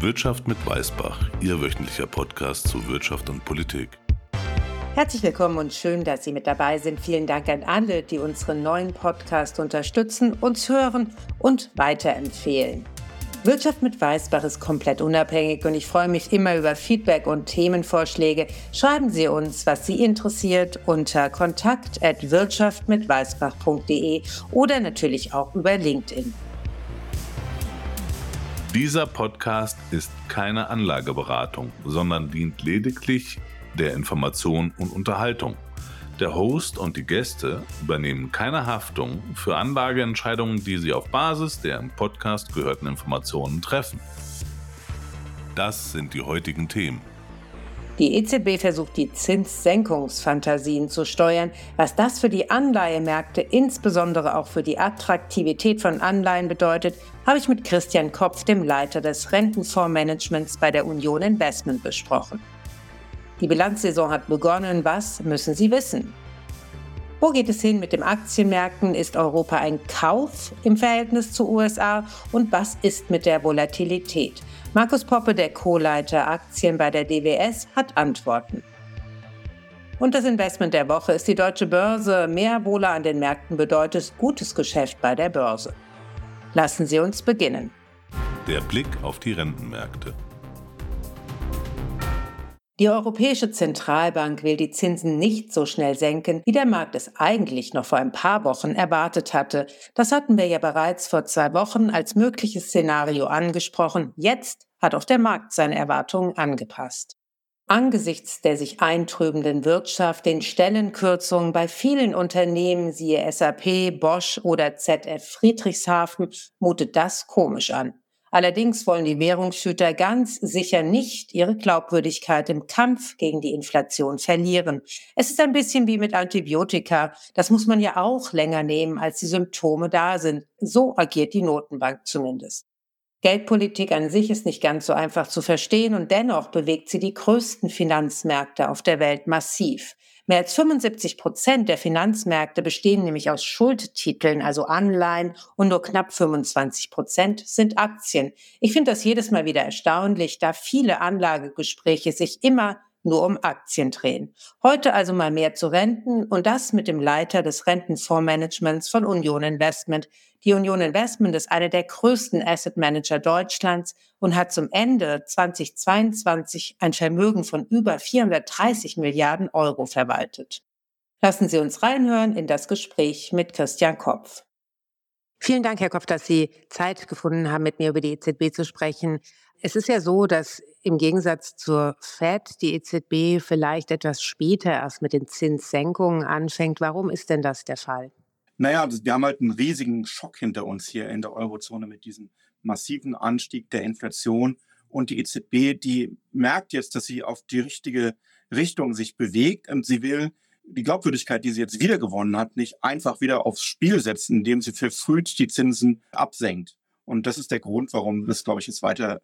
Wirtschaft mit Weißbach, Ihr wöchentlicher Podcast zu Wirtschaft und Politik. Herzlich willkommen und schön, dass Sie mit dabei sind. Vielen Dank an alle, die unseren neuen Podcast unterstützen, uns hören und weiterempfehlen. Wirtschaft mit Weißbach ist komplett unabhängig und ich freue mich immer über Feedback und Themenvorschläge. Schreiben Sie uns, was Sie interessiert, unter kontakt.wirtschaftmitweißbach.de oder natürlich auch über LinkedIn. Dieser Podcast ist keine Anlageberatung, sondern dient lediglich der Information und Unterhaltung. Der Host und die Gäste übernehmen keine Haftung für Anlageentscheidungen, die sie auf Basis der im Podcast gehörten Informationen treffen. Das sind die heutigen Themen. Die EZB versucht die Zinssenkungsfantasien zu steuern. Was das für die Anleihemärkte, insbesondere auch für die Attraktivität von Anleihen bedeutet, habe ich mit Christian Kopf, dem Leiter des Rentenfondsmanagements bei der Union Investment, besprochen. Die Bilanzsaison hat begonnen. Was müssen Sie wissen? Wo geht es hin mit den Aktienmärkten? Ist Europa ein Kauf im Verhältnis zu USA? Und was ist mit der Volatilität? Markus Poppe, der Co-Leiter Aktien bei der DWS, hat Antworten. Und das Investment der Woche ist die deutsche Börse. Mehr Wohle an den Märkten bedeutet gutes Geschäft bei der Börse. Lassen Sie uns beginnen. Der Blick auf die Rentenmärkte. Die Europäische Zentralbank will die Zinsen nicht so schnell senken, wie der Markt es eigentlich noch vor ein paar Wochen erwartet hatte. Das hatten wir ja bereits vor zwei Wochen als mögliches Szenario angesprochen. Jetzt hat auch der Markt seine Erwartungen angepasst. Angesichts der sich eintrübenden Wirtschaft, den Stellenkürzungen bei vielen Unternehmen, siehe SAP, Bosch oder ZF Friedrichshafen, mutet das komisch an. Allerdings wollen die Währungshüter ganz sicher nicht ihre Glaubwürdigkeit im Kampf gegen die Inflation verlieren. Es ist ein bisschen wie mit Antibiotika. Das muss man ja auch länger nehmen, als die Symptome da sind. So agiert die Notenbank zumindest. Geldpolitik an sich ist nicht ganz so einfach zu verstehen und dennoch bewegt sie die größten Finanzmärkte auf der Welt massiv. Mehr als 75 Prozent der Finanzmärkte bestehen nämlich aus Schuldtiteln, also Anleihen, und nur knapp 25 Prozent sind Aktien. Ich finde das jedes Mal wieder erstaunlich, da viele Anlagegespräche sich immer nur um Aktien drehen. Heute also mal mehr zu Renten und das mit dem Leiter des Rentenfondsmanagements von Union Investment. Die Union Investment ist eine der größten Asset Manager Deutschlands und hat zum Ende 2022 ein Vermögen von über 430 Milliarden Euro verwaltet. Lassen Sie uns reinhören in das Gespräch mit Christian Kopf. Vielen Dank, Herr Kopf, dass Sie Zeit gefunden haben, mit mir über die EZB zu sprechen. Es ist ja so, dass im Gegensatz zur Fed die EZB vielleicht etwas später erst mit den Zinssenkungen anfängt. Warum ist denn das der Fall? Naja, wir haben halt einen riesigen Schock hinter uns hier in der Eurozone mit diesem massiven Anstieg der Inflation. Und die EZB, die merkt jetzt, dass sie auf die richtige Richtung sich bewegt und sie will die Glaubwürdigkeit, die sie jetzt wieder gewonnen hat, nicht einfach wieder aufs Spiel setzen, indem sie verfrüht die Zinsen absenkt. Und das ist der Grund, warum das, glaube ich, jetzt weiter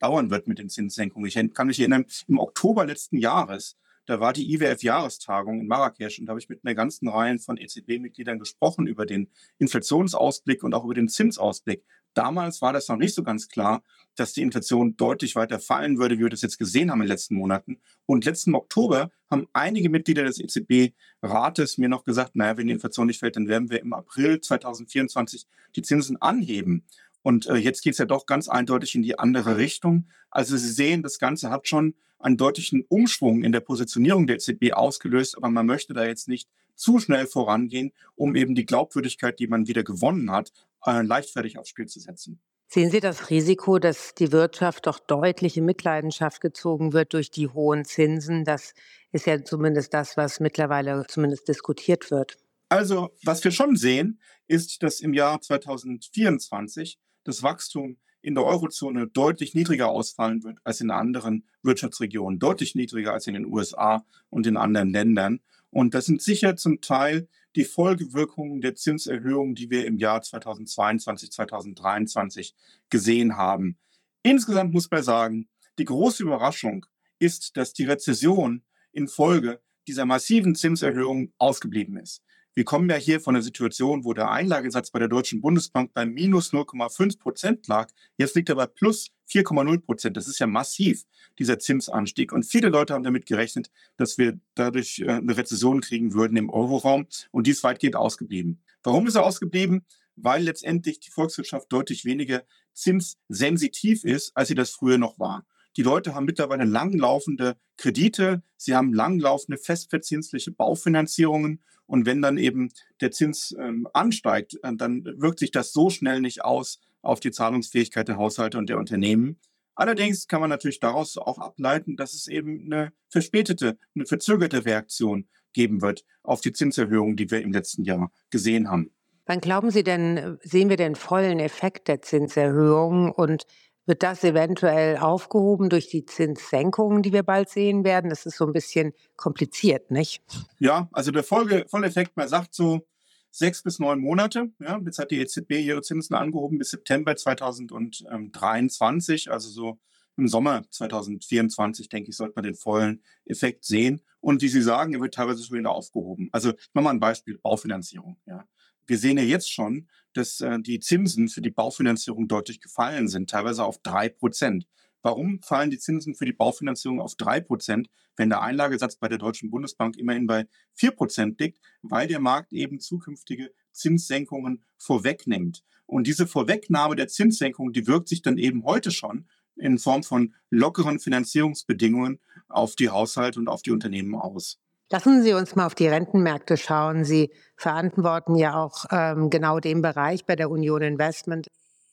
dauern wird mit den Zinssenkungen. Ich kann mich erinnern, im Oktober letzten Jahres, da war die IWF-Jahrestagung in Marrakesch und da habe ich mit einer ganzen Reihe von EZB-Mitgliedern gesprochen über den Inflationsausblick und auch über den Zinsausblick. Damals war das noch nicht so ganz klar, dass die Inflation deutlich weiter fallen würde, wie wir das jetzt gesehen haben in den letzten Monaten. Und letzten Oktober haben einige Mitglieder des EZB-Rates mir noch gesagt, naja, wenn die Inflation nicht fällt, dann werden wir im April 2024 die Zinsen anheben. Und äh, jetzt geht es ja doch ganz eindeutig in die andere Richtung. Also Sie sehen, das Ganze hat schon einen deutlichen Umschwung in der Positionierung der EZB ausgelöst, aber man möchte da jetzt nicht zu schnell vorangehen, um eben die Glaubwürdigkeit, die man wieder gewonnen hat, äh, leichtfertig aufs Spiel zu setzen. Sehen Sie das Risiko, dass die Wirtschaft doch deutlich in Mitleidenschaft gezogen wird durch die hohen Zinsen? Das ist ja zumindest das, was mittlerweile zumindest diskutiert wird. Also, was wir schon sehen, ist, dass im Jahr 2024 das Wachstum in der Eurozone deutlich niedriger ausfallen wird als in anderen Wirtschaftsregionen, deutlich niedriger als in den USA und in anderen Ländern. Und das sind sicher zum Teil die Folgewirkungen der Zinserhöhungen, die wir im Jahr 2022, 2023 gesehen haben. Insgesamt muss man sagen, die große Überraschung ist, dass die Rezession infolge dieser massiven Zinserhöhungen ausgeblieben ist. Wir kommen ja hier von einer Situation, wo der Einlagesatz bei der Deutschen Bundesbank bei minus 0,5 Prozent lag. Jetzt liegt er bei plus 4,0 Prozent. Das ist ja massiv, dieser Zinsanstieg. Und viele Leute haben damit gerechnet, dass wir dadurch äh, eine Rezession kriegen würden im Euroraum. Und die ist weitgehend ausgeblieben. Warum ist er ausgeblieben? Weil letztendlich die Volkswirtschaft deutlich weniger zinssensitiv ist, als sie das früher noch war. Die Leute haben mittlerweile langlaufende Kredite, sie haben langlaufende festverzinsliche Baufinanzierungen und wenn dann eben der Zins ähm, ansteigt, äh, dann wirkt sich das so schnell nicht aus auf die Zahlungsfähigkeit der Haushalte und der Unternehmen. Allerdings kann man natürlich daraus auch ableiten, dass es eben eine verspätete, eine verzögerte Reaktion geben wird auf die Zinserhöhung, die wir im letzten Jahr gesehen haben. Wann glauben Sie denn, sehen wir den vollen Effekt der Zinserhöhung und wird das eventuell aufgehoben durch die Zinssenkungen, die wir bald sehen werden? Das ist so ein bisschen kompliziert, nicht? Ja, also der Folge, Volleffekt, man sagt so sechs bis neun Monate. Ja, jetzt hat die EZB ihre Zinsen angehoben bis September 2023, also so im Sommer 2024, denke ich, sollte man den vollen Effekt sehen. Und wie Sie sagen, er wird teilweise schon wieder aufgehoben. Also ich mache mal ein Beispiel, Baufinanzierung. Ja. Wir sehen ja jetzt schon, dass äh, die Zinsen für die Baufinanzierung deutlich gefallen sind, teilweise auf drei Prozent. Warum fallen die Zinsen für die Baufinanzierung auf drei Prozent, wenn der Einlagesatz bei der Deutschen Bundesbank immerhin bei vier Prozent liegt? Weil der Markt eben zukünftige Zinssenkungen vorwegnimmt. Und diese Vorwegnahme der Zinssenkung, die wirkt sich dann eben heute schon in Form von lockeren Finanzierungsbedingungen auf die Haushalte und auf die Unternehmen aus. Lassen Sie uns mal auf die Rentenmärkte schauen. Sie verantworten ja auch ähm, genau den Bereich bei der Union Investment.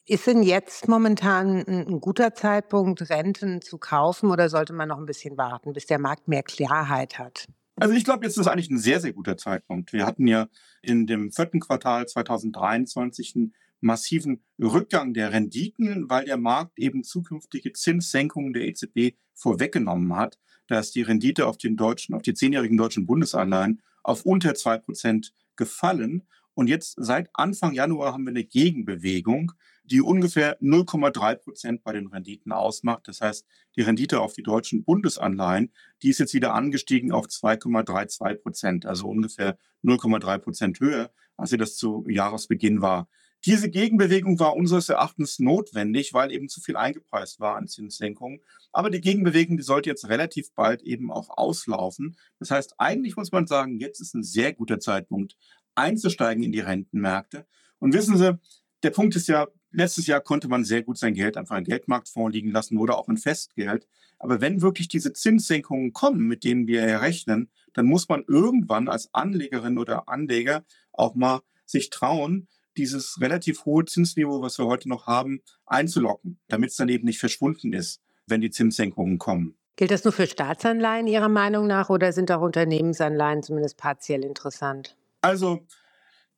Ist denn jetzt momentan ein guter Zeitpunkt, Renten zu kaufen oder sollte man noch ein bisschen warten, bis der Markt mehr Klarheit hat? Also ich glaube, jetzt ist eigentlich ein sehr, sehr guter Zeitpunkt. Wir hatten ja in dem vierten Quartal 2023 einen massiven Rückgang der Renditen, weil der Markt eben zukünftige Zinssenkungen der EZB vorweggenommen hat. Da ist die Rendite auf den deutschen, auf die zehnjährigen deutschen Bundesanleihen auf unter zwei Prozent gefallen. Und jetzt seit Anfang Januar haben wir eine Gegenbewegung, die ungefähr 0,3 Prozent bei den Renditen ausmacht. Das heißt, die Rendite auf die deutschen Bundesanleihen, die ist jetzt wieder angestiegen auf 2,32 Prozent, also ungefähr 0,3 Prozent höher, als sie das zu Jahresbeginn war. Diese Gegenbewegung war unseres Erachtens notwendig, weil eben zu viel eingepreist war an Zinssenkungen. Aber die Gegenbewegung, die sollte jetzt relativ bald eben auch auslaufen. Das heißt, eigentlich muss man sagen, jetzt ist ein sehr guter Zeitpunkt, einzusteigen in die Rentenmärkte. Und wissen Sie, der Punkt ist ja, letztes Jahr konnte man sehr gut sein Geld einfach in Geldmarktfonds liegen lassen oder auch in Festgeld. Aber wenn wirklich diese Zinssenkungen kommen, mit denen wir rechnen, dann muss man irgendwann als Anlegerin oder Anleger auch mal sich trauen, dieses relativ hohe Zinsniveau, was wir heute noch haben, einzulocken, damit es dann eben nicht verschwunden ist, wenn die Zinssenkungen kommen. Gilt das nur für Staatsanleihen Ihrer Meinung nach oder sind auch Unternehmensanleihen zumindest partiell interessant? Also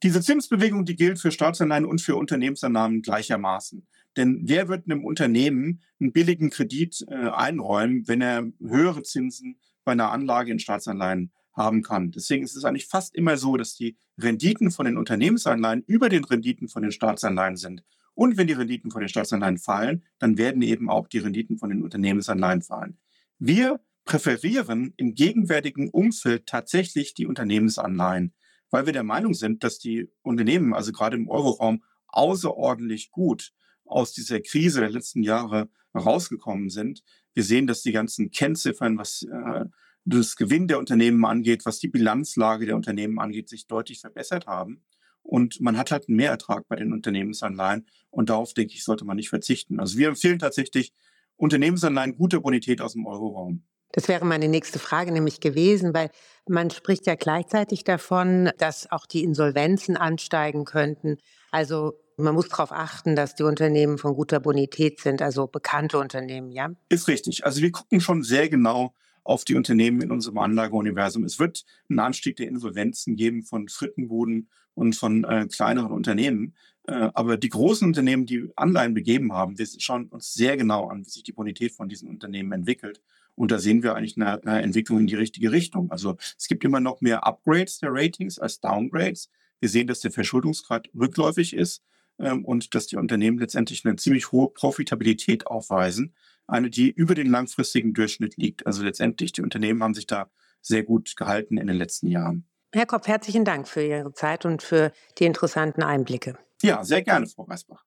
diese Zinsbewegung, die gilt für Staatsanleihen und für Unternehmensannahmen gleichermaßen. Denn wer wird einem Unternehmen einen billigen Kredit äh, einräumen, wenn er höhere Zinsen bei einer Anlage in Staatsanleihen haben kann. Deswegen ist es eigentlich fast immer so, dass die Renditen von den Unternehmensanleihen über den Renditen von den Staatsanleihen sind. Und wenn die Renditen von den Staatsanleihen fallen, dann werden eben auch die Renditen von den Unternehmensanleihen fallen. Wir präferieren im gegenwärtigen Umfeld tatsächlich die Unternehmensanleihen, weil wir der Meinung sind, dass die Unternehmen, also gerade im Euroraum, außerordentlich gut aus dieser Krise der letzten Jahre rausgekommen sind. Wir sehen, dass die ganzen Kennziffern, was äh, das Gewinn der Unternehmen angeht, was die Bilanzlage der Unternehmen angeht, sich deutlich verbessert haben. Und man hat halt einen Mehrertrag bei den Unternehmensanleihen. Und darauf, denke ich, sollte man nicht verzichten. Also wir empfehlen tatsächlich Unternehmensanleihen guter Bonität aus dem Euroraum. Das wäre meine nächste Frage nämlich gewesen, weil man spricht ja gleichzeitig davon, dass auch die Insolvenzen ansteigen könnten. Also man muss darauf achten, dass die Unternehmen von guter Bonität sind, also bekannte Unternehmen, ja? Ist richtig. Also wir gucken schon sehr genau, auf die Unternehmen in unserem Anlageuniversum. Es wird einen Anstieg der Insolvenzen geben von Frittenbuden und von äh, kleineren Unternehmen. Äh, aber die großen Unternehmen, die Anleihen begeben haben, wir schauen uns sehr genau an, wie sich die Bonität von diesen Unternehmen entwickelt. Und da sehen wir eigentlich eine, eine Entwicklung in die richtige Richtung. Also es gibt immer noch mehr Upgrades der Ratings als Downgrades. Wir sehen, dass der Verschuldungsgrad rückläufig ist ähm, und dass die Unternehmen letztendlich eine ziemlich hohe Profitabilität aufweisen eine, die über den langfristigen Durchschnitt liegt. Also letztendlich, die Unternehmen haben sich da sehr gut gehalten in den letzten Jahren. Herr Kopf, herzlichen Dank für Ihre Zeit und für die interessanten Einblicke. Ja, sehr gerne, Frau Reisbach.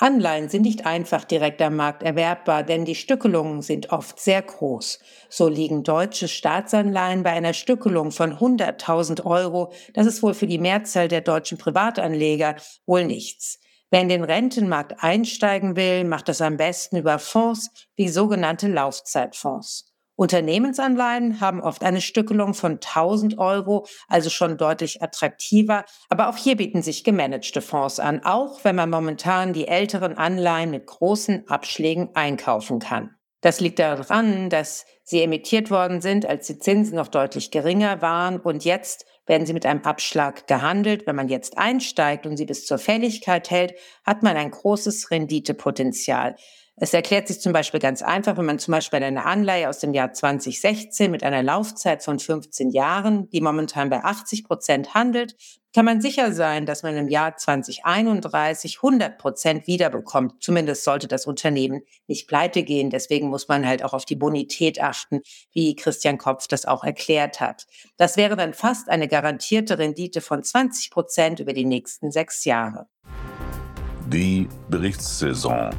Anleihen sind nicht einfach direkt am Markt erwerbbar, denn die Stückelungen sind oft sehr groß. So liegen deutsche Staatsanleihen bei einer Stückelung von 100.000 Euro. Das ist wohl für die Mehrzahl der deutschen Privatanleger wohl nichts. Wer in den Rentenmarkt einsteigen will, macht das am besten über Fonds wie sogenannte Laufzeitfonds. Unternehmensanleihen haben oft eine Stückelung von 1000 Euro, also schon deutlich attraktiver. Aber auch hier bieten sich gemanagte Fonds an, auch wenn man momentan die älteren Anleihen mit großen Abschlägen einkaufen kann. Das liegt daran, dass sie emittiert worden sind, als die Zinsen noch deutlich geringer waren und jetzt werden sie mit einem Abschlag gehandelt. Wenn man jetzt einsteigt und sie bis zur Fälligkeit hält, hat man ein großes Renditepotenzial. Es erklärt sich zum Beispiel ganz einfach, wenn man zum Beispiel eine Anleihe aus dem Jahr 2016 mit einer Laufzeit von 15 Jahren, die momentan bei 80 Prozent handelt, kann man sicher sein, dass man im Jahr 2031 100 Prozent wiederbekommt. Zumindest sollte das Unternehmen nicht pleite gehen. Deswegen muss man halt auch auf die Bonität achten, wie Christian Kopf das auch erklärt hat. Das wäre dann fast eine garantierte Rendite von 20 Prozent über die nächsten sechs Jahre. Die Berichtssaison.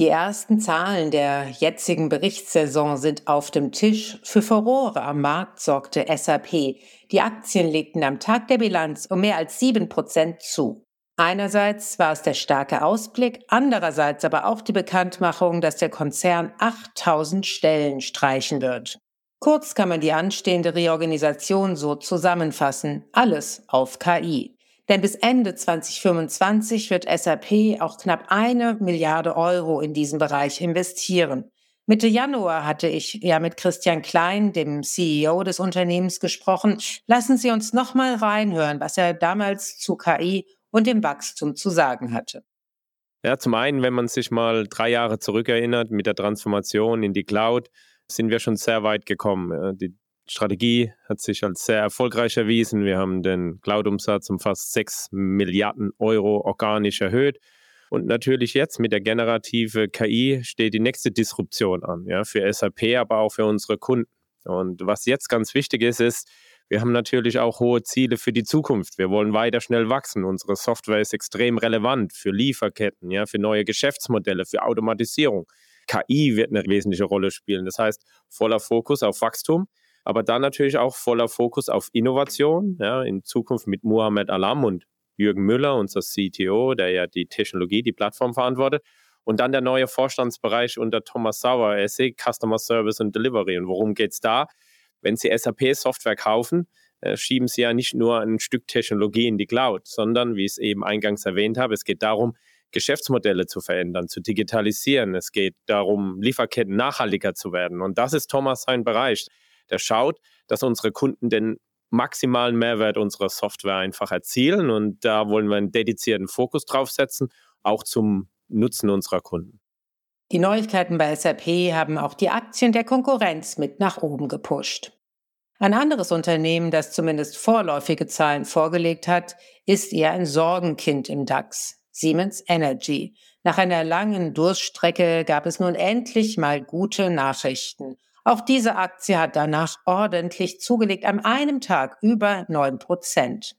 Die ersten Zahlen der jetzigen Berichtssaison sind auf dem Tisch. Für Furore am Markt sorgte SAP. Die Aktien legten am Tag der Bilanz um mehr als sieben Prozent zu. Einerseits war es der starke Ausblick, andererseits aber auch die Bekanntmachung, dass der Konzern 8000 Stellen streichen wird. Kurz kann man die anstehende Reorganisation so zusammenfassen. Alles auf KI. Denn bis Ende 2025 wird SAP auch knapp eine Milliarde Euro in diesen Bereich investieren. Mitte Januar hatte ich ja mit Christian Klein, dem CEO des Unternehmens, gesprochen. Lassen Sie uns nochmal reinhören, was er damals zu KI und dem Wachstum zu sagen hatte. Ja, zum einen, wenn man sich mal drei Jahre zurückerinnert mit der Transformation in die Cloud, sind wir schon sehr weit gekommen. Die Strategie hat sich als sehr erfolgreich erwiesen. Wir haben den Cloud-Umsatz um fast 6 Milliarden Euro organisch erhöht. Und natürlich jetzt mit der generative KI steht die nächste Disruption an, ja, für SAP, aber auch für unsere Kunden. Und was jetzt ganz wichtig ist, ist, wir haben natürlich auch hohe Ziele für die Zukunft. Wir wollen weiter schnell wachsen. Unsere Software ist extrem relevant für Lieferketten, ja, für neue Geschäftsmodelle, für Automatisierung. KI wird eine wesentliche Rolle spielen. Das heißt, voller Fokus auf Wachstum aber dann natürlich auch voller Fokus auf Innovation, ja, in Zukunft mit Muhammad Alam und Jürgen Müller, unser CTO, der ja die Technologie, die Plattform verantwortet. Und dann der neue Vorstandsbereich unter Thomas Sauer, SE Customer Service und Delivery. Und worum geht es da? Wenn Sie SAP-Software kaufen, äh, schieben Sie ja nicht nur ein Stück Technologie in die Cloud, sondern, wie ich es eben eingangs erwähnt habe, es geht darum, Geschäftsmodelle zu verändern, zu digitalisieren. Es geht darum, Lieferketten nachhaltiger zu werden. Und das ist Thomas sein Bereich der schaut, dass unsere Kunden den maximalen Mehrwert unserer Software einfach erzielen. Und da wollen wir einen dedizierten Fokus drauf setzen, auch zum Nutzen unserer Kunden. Die Neuigkeiten bei SAP haben auch die Aktien der Konkurrenz mit nach oben gepusht. Ein anderes Unternehmen, das zumindest vorläufige Zahlen vorgelegt hat, ist eher ein Sorgenkind im DAX, Siemens Energy. Nach einer langen Durststrecke gab es nun endlich mal gute Nachrichten. Auch diese Aktie hat danach ordentlich zugelegt, an einem Tag über 9 Prozent.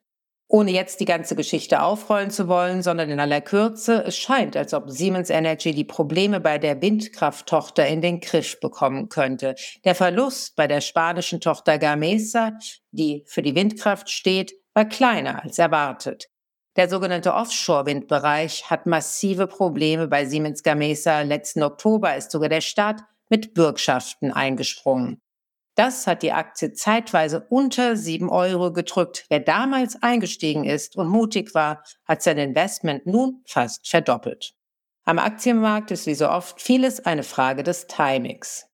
Ohne jetzt die ganze Geschichte aufrollen zu wollen, sondern in aller Kürze, es scheint, als ob Siemens Energy die Probleme bei der Windkrafttochter in den Griff bekommen könnte. Der Verlust bei der spanischen Tochter Gamesa, die für die Windkraft steht, war kleiner als erwartet. Der sogenannte Offshore-Windbereich hat massive Probleme bei Siemens Gamesa. Letzten Oktober ist sogar der Staat mit Bürgschaften eingesprungen. Das hat die Aktie zeitweise unter 7 Euro gedrückt. Wer damals eingestiegen ist und mutig war, hat sein Investment nun fast verdoppelt. Am Aktienmarkt ist wie so oft vieles eine Frage des Timings.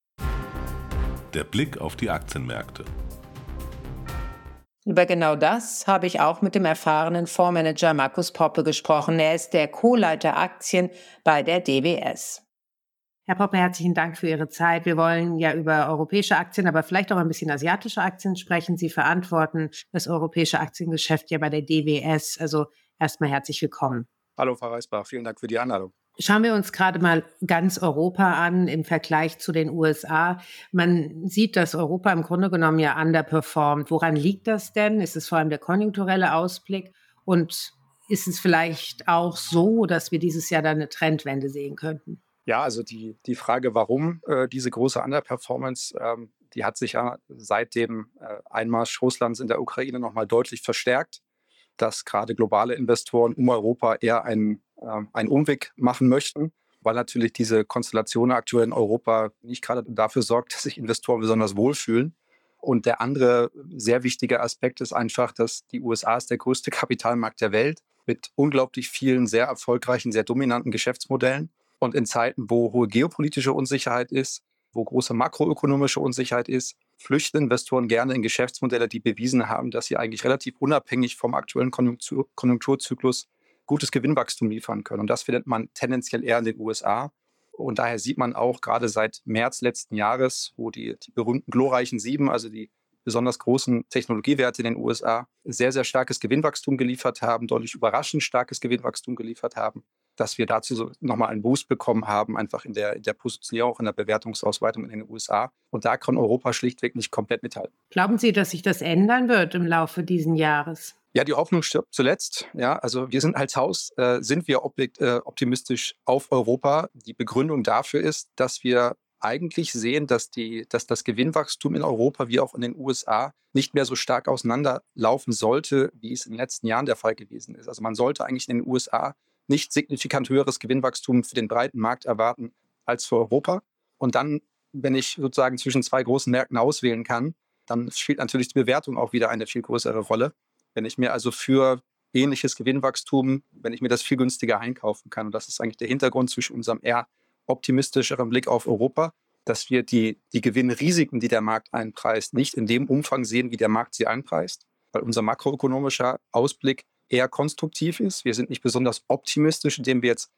Der Blick auf die Aktienmärkte. Über genau das habe ich auch mit dem erfahrenen Fondsmanager Markus Poppe gesprochen. Er ist der Co-Leiter Aktien bei der DWS. Herr Poppe, herzlichen Dank für Ihre Zeit. Wir wollen ja über europäische Aktien, aber vielleicht auch ein bisschen asiatische Aktien sprechen. Sie verantworten das europäische Aktiengeschäft ja bei der DWS. Also erstmal herzlich willkommen. Hallo, Frau Reisbach. Vielen Dank für die Einladung. Schauen wir uns gerade mal ganz Europa an im Vergleich zu den USA. Man sieht, dass Europa im Grunde genommen ja underperformt. Woran liegt das denn? Ist es vor allem der konjunkturelle Ausblick? Und ist es vielleicht auch so, dass wir dieses Jahr dann eine Trendwende sehen könnten? Ja, also die, die Frage, warum äh, diese große Underperformance, ähm, die hat sich ja seit dem äh, Einmarsch Russlands in der Ukraine nochmal deutlich verstärkt, dass gerade globale Investoren um Europa eher einen äh, einen Umweg machen möchten, weil natürlich diese Konstellation aktuell in Europa nicht gerade dafür sorgt, dass sich Investoren besonders wohlfühlen. Und der andere sehr wichtige Aspekt ist einfach, dass die USA ist der größte Kapitalmarkt der Welt mit unglaublich vielen sehr erfolgreichen, sehr dominanten Geschäftsmodellen. Und in Zeiten, wo hohe geopolitische Unsicherheit ist, wo große makroökonomische Unsicherheit ist, flüchten Investoren gerne in Geschäftsmodelle, die bewiesen haben, dass sie eigentlich relativ unabhängig vom aktuellen Konjunktur Konjunkturzyklus gutes Gewinnwachstum liefern können. Und das findet man tendenziell eher in den USA. Und daher sieht man auch gerade seit März letzten Jahres, wo die, die berühmten glorreichen Sieben, also die besonders großen Technologiewerte in den USA, sehr, sehr starkes Gewinnwachstum geliefert haben, deutlich überraschend starkes Gewinnwachstum geliefert haben, dass wir dazu so nochmal einen Boost bekommen haben, einfach in der, in der Positionierung, auch in der Bewertungsausweitung in den USA. Und da kann Europa schlichtweg nicht komplett mithalten. Glauben Sie, dass sich das ändern wird im Laufe dieses Jahres? Ja, die Hoffnung stirbt zuletzt. Ja, also wir sind als Haus, äh, sind wir äh, optimistisch auf Europa. Die Begründung dafür ist, dass wir eigentlich sehen, dass, die, dass das Gewinnwachstum in Europa wie auch in den USA nicht mehr so stark auseinanderlaufen sollte, wie es in den letzten Jahren der Fall gewesen ist. Also man sollte eigentlich in den USA nicht signifikant höheres Gewinnwachstum für den breiten Markt erwarten als für Europa. Und dann, wenn ich sozusagen zwischen zwei großen Märkten auswählen kann, dann spielt natürlich die Bewertung auch wieder eine viel größere Rolle. Wenn ich mir also für ähnliches Gewinnwachstum, wenn ich mir das viel günstiger einkaufen kann. Und das ist eigentlich der Hintergrund zwischen unserem eher optimistischeren Blick auf Europa, dass wir die, die Gewinnrisiken, die der Markt einpreist, nicht in dem Umfang sehen, wie der Markt sie einpreist, weil unser makroökonomischer Ausblick eher konstruktiv ist. Wir sind nicht besonders optimistisch, indem wir jetzt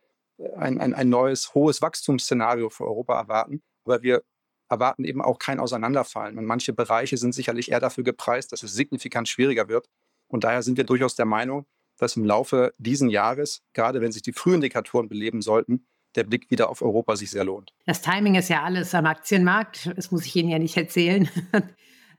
ein, ein, ein neues, hohes Wachstumsszenario für Europa erwarten, aber wir erwarten eben auch kein Auseinanderfallen. Und manche Bereiche sind sicherlich eher dafür gepreist, dass es signifikant schwieriger wird, und daher sind wir durchaus der Meinung, dass im Laufe dieses Jahres, gerade wenn sich die Frühindikatoren beleben sollten, der Blick wieder auf Europa sich sehr lohnt. Das Timing ist ja alles am Aktienmarkt. Das muss ich Ihnen ja nicht erzählen.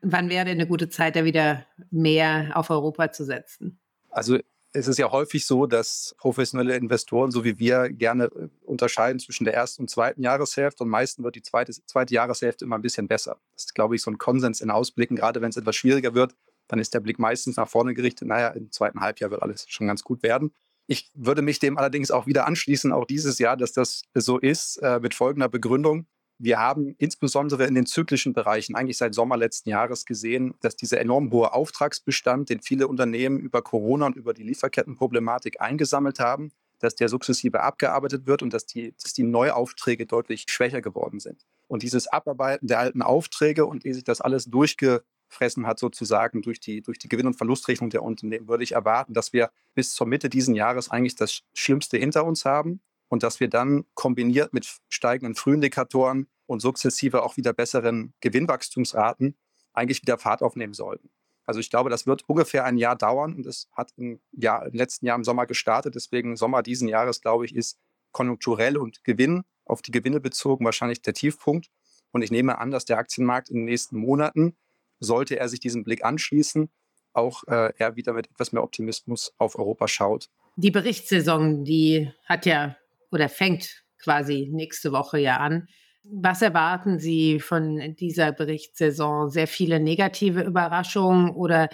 Wann wäre denn eine gute Zeit, da wieder mehr auf Europa zu setzen? Also es ist ja häufig so, dass professionelle Investoren, so wie wir, gerne äh, unterscheiden zwischen der ersten und zweiten Jahreshälfte. Und meistens wird die zweite, zweite Jahreshälfte immer ein bisschen besser. Das ist, glaube ich, so ein Konsens in Ausblicken, gerade wenn es etwas schwieriger wird dann ist der Blick meistens nach vorne gerichtet. Naja, im zweiten Halbjahr wird alles schon ganz gut werden. Ich würde mich dem allerdings auch wieder anschließen, auch dieses Jahr, dass das so ist, äh, mit folgender Begründung. Wir haben insbesondere in den zyklischen Bereichen eigentlich seit Sommer letzten Jahres gesehen, dass dieser enorm hohe Auftragsbestand, den viele Unternehmen über Corona und über die Lieferkettenproblematik eingesammelt haben, dass der sukzessive abgearbeitet wird und dass die, dass die Neuaufträge deutlich schwächer geworden sind. Und dieses Abarbeiten der alten Aufträge und wie sich das alles durchge, fressen hat, sozusagen durch die, durch die Gewinn- und Verlustrechnung der Unternehmen, würde ich erwarten, dass wir bis zur Mitte dieses Jahres eigentlich das Schlimmste hinter uns haben und dass wir dann kombiniert mit steigenden Frühindikatoren und sukzessive auch wieder besseren Gewinnwachstumsraten eigentlich wieder Fahrt aufnehmen sollten. Also ich glaube, das wird ungefähr ein Jahr dauern und es hat im, Jahr, im letzten Jahr im Sommer gestartet. Deswegen Sommer diesen Jahres, glaube ich, ist konjunkturell und Gewinn auf die Gewinne bezogen wahrscheinlich der Tiefpunkt. Und ich nehme an, dass der Aktienmarkt in den nächsten Monaten sollte er sich diesem Blick anschließen, auch äh, er wieder mit etwas mehr Optimismus auf Europa schaut. Die Berichtssaison, die hat ja oder fängt quasi nächste Woche ja an. Was erwarten Sie von dieser Berichtssaison? Sehr viele negative Überraschungen oder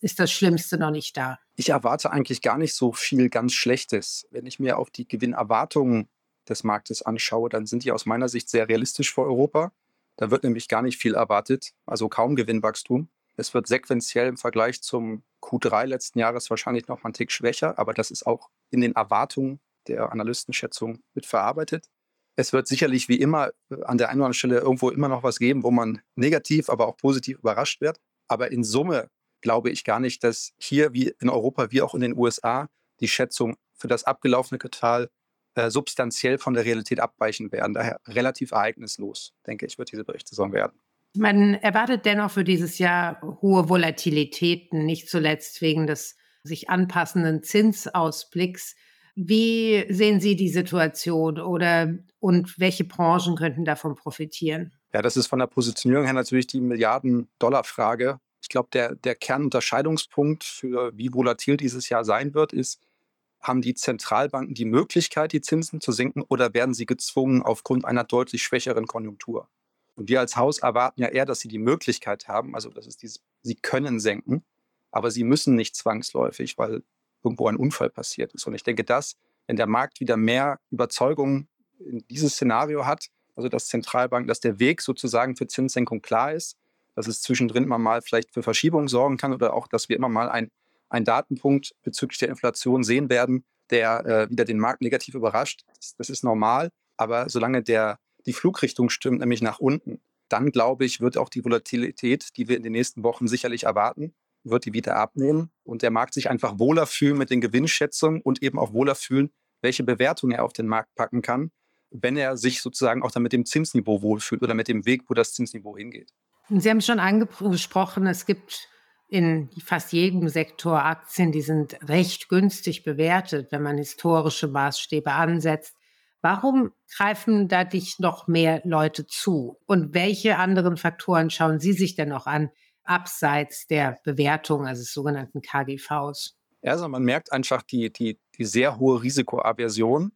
ist das Schlimmste noch nicht da? Ich erwarte eigentlich gar nicht so viel ganz Schlechtes. Wenn ich mir auf die Gewinnerwartungen des Marktes anschaue, dann sind die aus meiner Sicht sehr realistisch für Europa. Da wird nämlich gar nicht viel erwartet, also kaum Gewinnwachstum. Es wird sequenziell im Vergleich zum Q3 letzten Jahres wahrscheinlich noch mal einen Tick schwächer, aber das ist auch in den Erwartungen der Analystenschätzung mit verarbeitet. Es wird sicherlich wie immer äh, an der einen oder anderen Stelle irgendwo immer noch was geben, wo man negativ, aber auch positiv überrascht wird. Aber in Summe glaube ich gar nicht, dass hier wie in Europa wie auch in den USA die Schätzung für das abgelaufene Quartal äh, substanziell von der Realität abweichen werden. Daher relativ ereignislos, denke ich, wird diese Berichtssaison werden. Man erwartet dennoch für dieses Jahr hohe Volatilitäten, nicht zuletzt wegen des sich anpassenden Zinsausblicks. Wie sehen Sie die Situation oder und welche Branchen könnten davon profitieren? Ja, das ist von der Positionierung her natürlich die Milliarden-Dollar-Frage. Ich glaube, der, der Kernunterscheidungspunkt für wie volatil dieses Jahr sein wird, ist, haben die Zentralbanken die Möglichkeit, die Zinsen zu senken oder werden sie gezwungen aufgrund einer deutlich schwächeren Konjunktur? Und wir als Haus erwarten ja eher, dass sie die Möglichkeit haben, also das ist dieses, sie können senken, aber sie müssen nicht zwangsläufig, weil irgendwo ein Unfall passiert ist. Und ich denke, dass, wenn der Markt wieder mehr Überzeugung in dieses Szenario hat, also dass Zentralbanken, dass der Weg sozusagen für Zinssenkung klar ist, dass es zwischendrin immer mal vielleicht für Verschiebungen sorgen kann oder auch, dass wir immer mal ein einen Datenpunkt bezüglich der Inflation sehen werden, der äh, wieder den Markt negativ überrascht. Das, das, ist normal. Aber solange der, die Flugrichtung stimmt, nämlich nach unten, dann glaube ich, wird auch die Volatilität, die wir in den nächsten Wochen sicherlich erwarten, wird die wieder abnehmen und der Markt sich einfach wohler fühlen mit den Gewinnschätzungen und eben auch wohler fühlen, welche Bewertung er auf den Markt packen kann, wenn er sich sozusagen auch dann mit dem Zinsniveau wohlfühlt oder mit dem Weg, wo das Zinsniveau hingeht. Sie haben schon angesprochen, es gibt in fast jedem Sektor Aktien, die sind recht günstig bewertet, wenn man historische Maßstäbe ansetzt. Warum greifen da dich noch mehr Leute zu? Und welche anderen Faktoren schauen Sie sich denn noch an, abseits der Bewertung, also des sogenannten KGVs? Also man merkt einfach die, die, die sehr hohe Risikoaversion,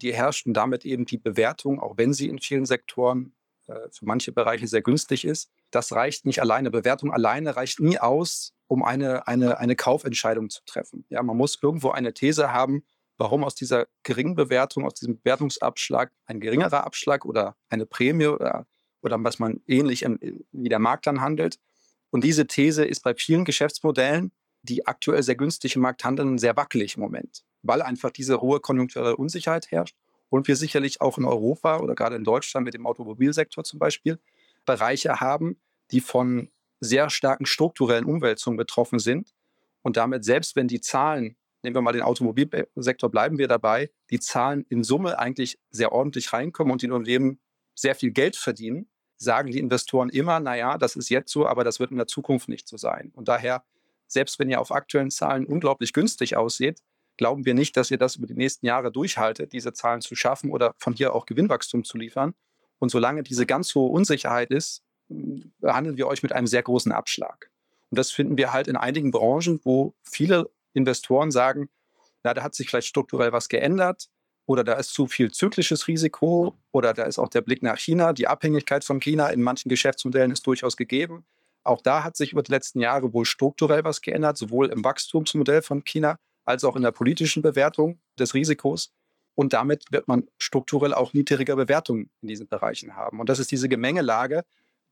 die herrscht und damit eben die Bewertung, auch wenn sie in vielen Sektoren äh, für manche Bereiche sehr günstig ist, das reicht nicht alleine. Bewertung alleine reicht nie aus, um eine, eine, eine Kaufentscheidung zu treffen. Ja, man muss irgendwo eine These haben, warum aus dieser geringen Bewertung, aus diesem Bewertungsabschlag ein geringerer Abschlag oder eine Prämie oder, oder was man ähnlich im, wie der Markt dann handelt. Und diese These ist bei vielen Geschäftsmodellen, die aktuell sehr günstig im Markt handeln, sehr wackelig im Moment, weil einfach diese hohe konjunkturelle Unsicherheit herrscht und wir sicherlich auch in Europa oder gerade in Deutschland mit dem Automobilsektor zum Beispiel Bereiche haben, die von sehr starken strukturellen Umwälzungen betroffen sind. Und damit, selbst wenn die Zahlen, nehmen wir mal den Automobilsektor, bleiben wir dabei, die Zahlen in Summe eigentlich sehr ordentlich reinkommen und die Unternehmen sehr viel Geld verdienen, sagen die Investoren immer, naja, das ist jetzt so, aber das wird in der Zukunft nicht so sein. Und daher, selbst wenn ihr auf aktuellen Zahlen unglaublich günstig aussieht, glauben wir nicht, dass ihr das über die nächsten Jahre durchhaltet, diese Zahlen zu schaffen oder von hier auch Gewinnwachstum zu liefern. Und solange diese ganz hohe Unsicherheit ist, behandeln wir euch mit einem sehr großen Abschlag. Und das finden wir halt in einigen Branchen, wo viele Investoren sagen, na, da hat sich vielleicht strukturell was geändert oder da ist zu viel zyklisches Risiko oder da ist auch der Blick nach China. Die Abhängigkeit von China in manchen Geschäftsmodellen ist durchaus gegeben. Auch da hat sich über die letzten Jahre wohl strukturell was geändert, sowohl im Wachstumsmodell von China als auch in der politischen Bewertung des Risikos. Und damit wird man strukturell auch niedrigere Bewertungen in diesen Bereichen haben. Und das ist diese Gemengelage,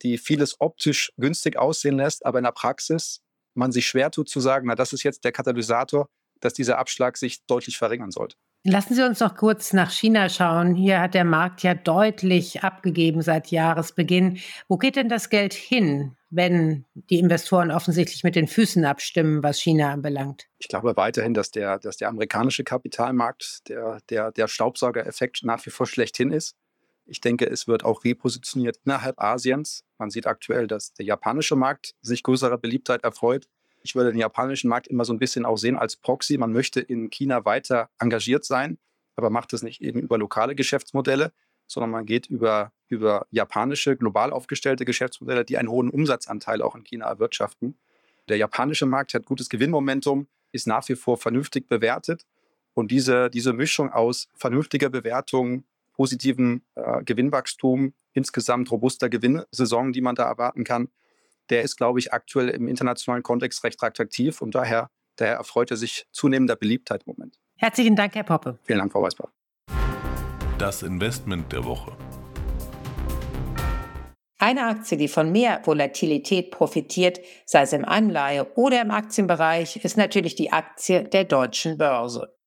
die vieles optisch günstig aussehen lässt, aber in der Praxis man sich schwer tut zu sagen, na, das ist jetzt der Katalysator, dass dieser Abschlag sich deutlich verringern sollte. Lassen Sie uns noch kurz nach China schauen. Hier hat der Markt ja deutlich abgegeben seit Jahresbeginn. Wo geht denn das Geld hin, wenn die Investoren offensichtlich mit den Füßen abstimmen, was China anbelangt? Ich glaube weiterhin, dass der, dass der amerikanische Kapitalmarkt der, der, der Staubsaugereffekt nach wie vor schlechthin ist. Ich denke, es wird auch repositioniert innerhalb Asiens. Man sieht aktuell, dass der japanische Markt sich größerer Beliebtheit erfreut. Ich würde den japanischen Markt immer so ein bisschen auch sehen als Proxy. Man möchte in China weiter engagiert sein, aber macht es nicht eben über lokale Geschäftsmodelle, sondern man geht über, über japanische, global aufgestellte Geschäftsmodelle, die einen hohen Umsatzanteil auch in China erwirtschaften. Der japanische Markt hat gutes Gewinnmomentum, ist nach wie vor vernünftig bewertet. Und diese, diese Mischung aus vernünftiger Bewertung, positiven äh, Gewinnwachstum, insgesamt robuster Gewinnsaison, die man da erwarten kann, der ist, glaube ich, aktuell im internationalen Kontext recht attraktiv und daher, daher erfreut er sich zunehmender Beliebtheit im Moment. Herzlichen Dank, Herr Poppe. Vielen Dank, Frau Weißbach. Das Investment der Woche. Eine Aktie, die von mehr Volatilität profitiert, sei es im Anleihe- oder im Aktienbereich, ist natürlich die Aktie der deutschen Börse.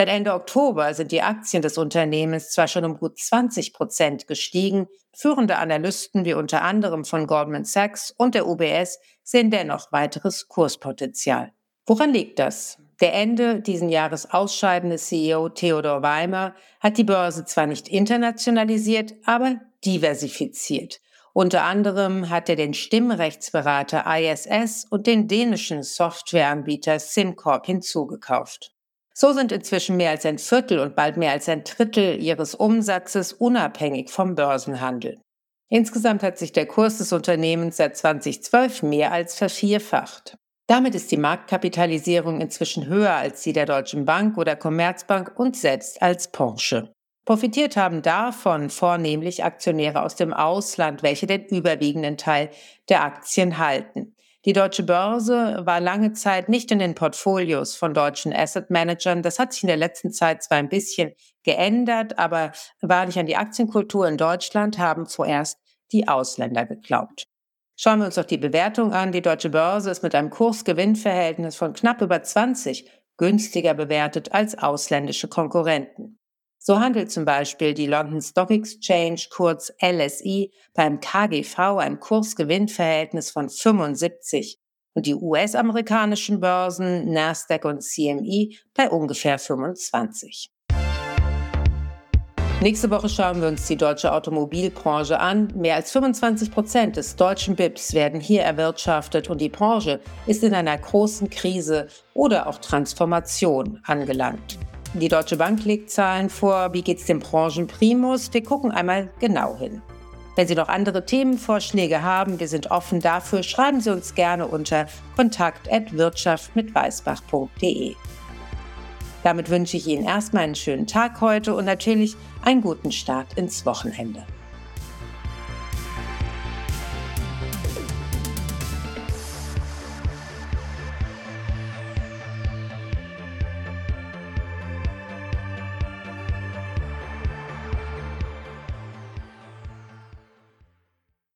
Seit Ende Oktober sind die Aktien des Unternehmens zwar schon um gut 20 Prozent gestiegen, führende Analysten wie unter anderem von Goldman Sachs und der UBS sehen dennoch weiteres Kurspotenzial. Woran liegt das? Der Ende diesen Jahres ausscheidende CEO Theodor Weimer hat die Börse zwar nicht internationalisiert, aber diversifiziert. Unter anderem hat er den Stimmrechtsberater ISS und den dänischen Softwareanbieter SimCorp hinzugekauft. So sind inzwischen mehr als ein Viertel und bald mehr als ein Drittel ihres Umsatzes unabhängig vom Börsenhandel. Insgesamt hat sich der Kurs des Unternehmens seit 2012 mehr als vervierfacht. Damit ist die Marktkapitalisierung inzwischen höher als die der Deutschen Bank oder Commerzbank und selbst als Porsche. Profitiert haben davon vornehmlich Aktionäre aus dem Ausland, welche den überwiegenden Teil der Aktien halten. Die deutsche Börse war lange Zeit nicht in den Portfolios von deutschen Asset Managern. Das hat sich in der letzten Zeit zwar ein bisschen geändert, aber wahrlich an die Aktienkultur in Deutschland haben zuerst die Ausländer geglaubt. Schauen wir uns doch die Bewertung an. Die deutsche Börse ist mit einem Kurs-Gewinn-Verhältnis von knapp über 20 günstiger bewertet als ausländische Konkurrenten. So handelt zum Beispiel die London Stock Exchange, kurz LSI, beim KGV ein Kursgewinnverhältnis von 75 und die US-amerikanischen Börsen Nasdaq und CME bei ungefähr 25. Nächste Woche schauen wir uns die deutsche Automobilbranche an. Mehr als 25 Prozent des deutschen BIPs werden hier erwirtschaftet und die Branche ist in einer großen Krise oder auch Transformation angelangt. Die Deutsche Bank legt Zahlen vor. Wie geht es dem Branchenprimus? Wir gucken einmal genau hin. Wenn Sie noch andere Themenvorschläge haben, wir sind offen dafür, schreiben Sie uns gerne unter kontakt.wirtschaft mit weißbach.de. Damit wünsche ich Ihnen erstmal einen schönen Tag heute und natürlich einen guten Start ins Wochenende.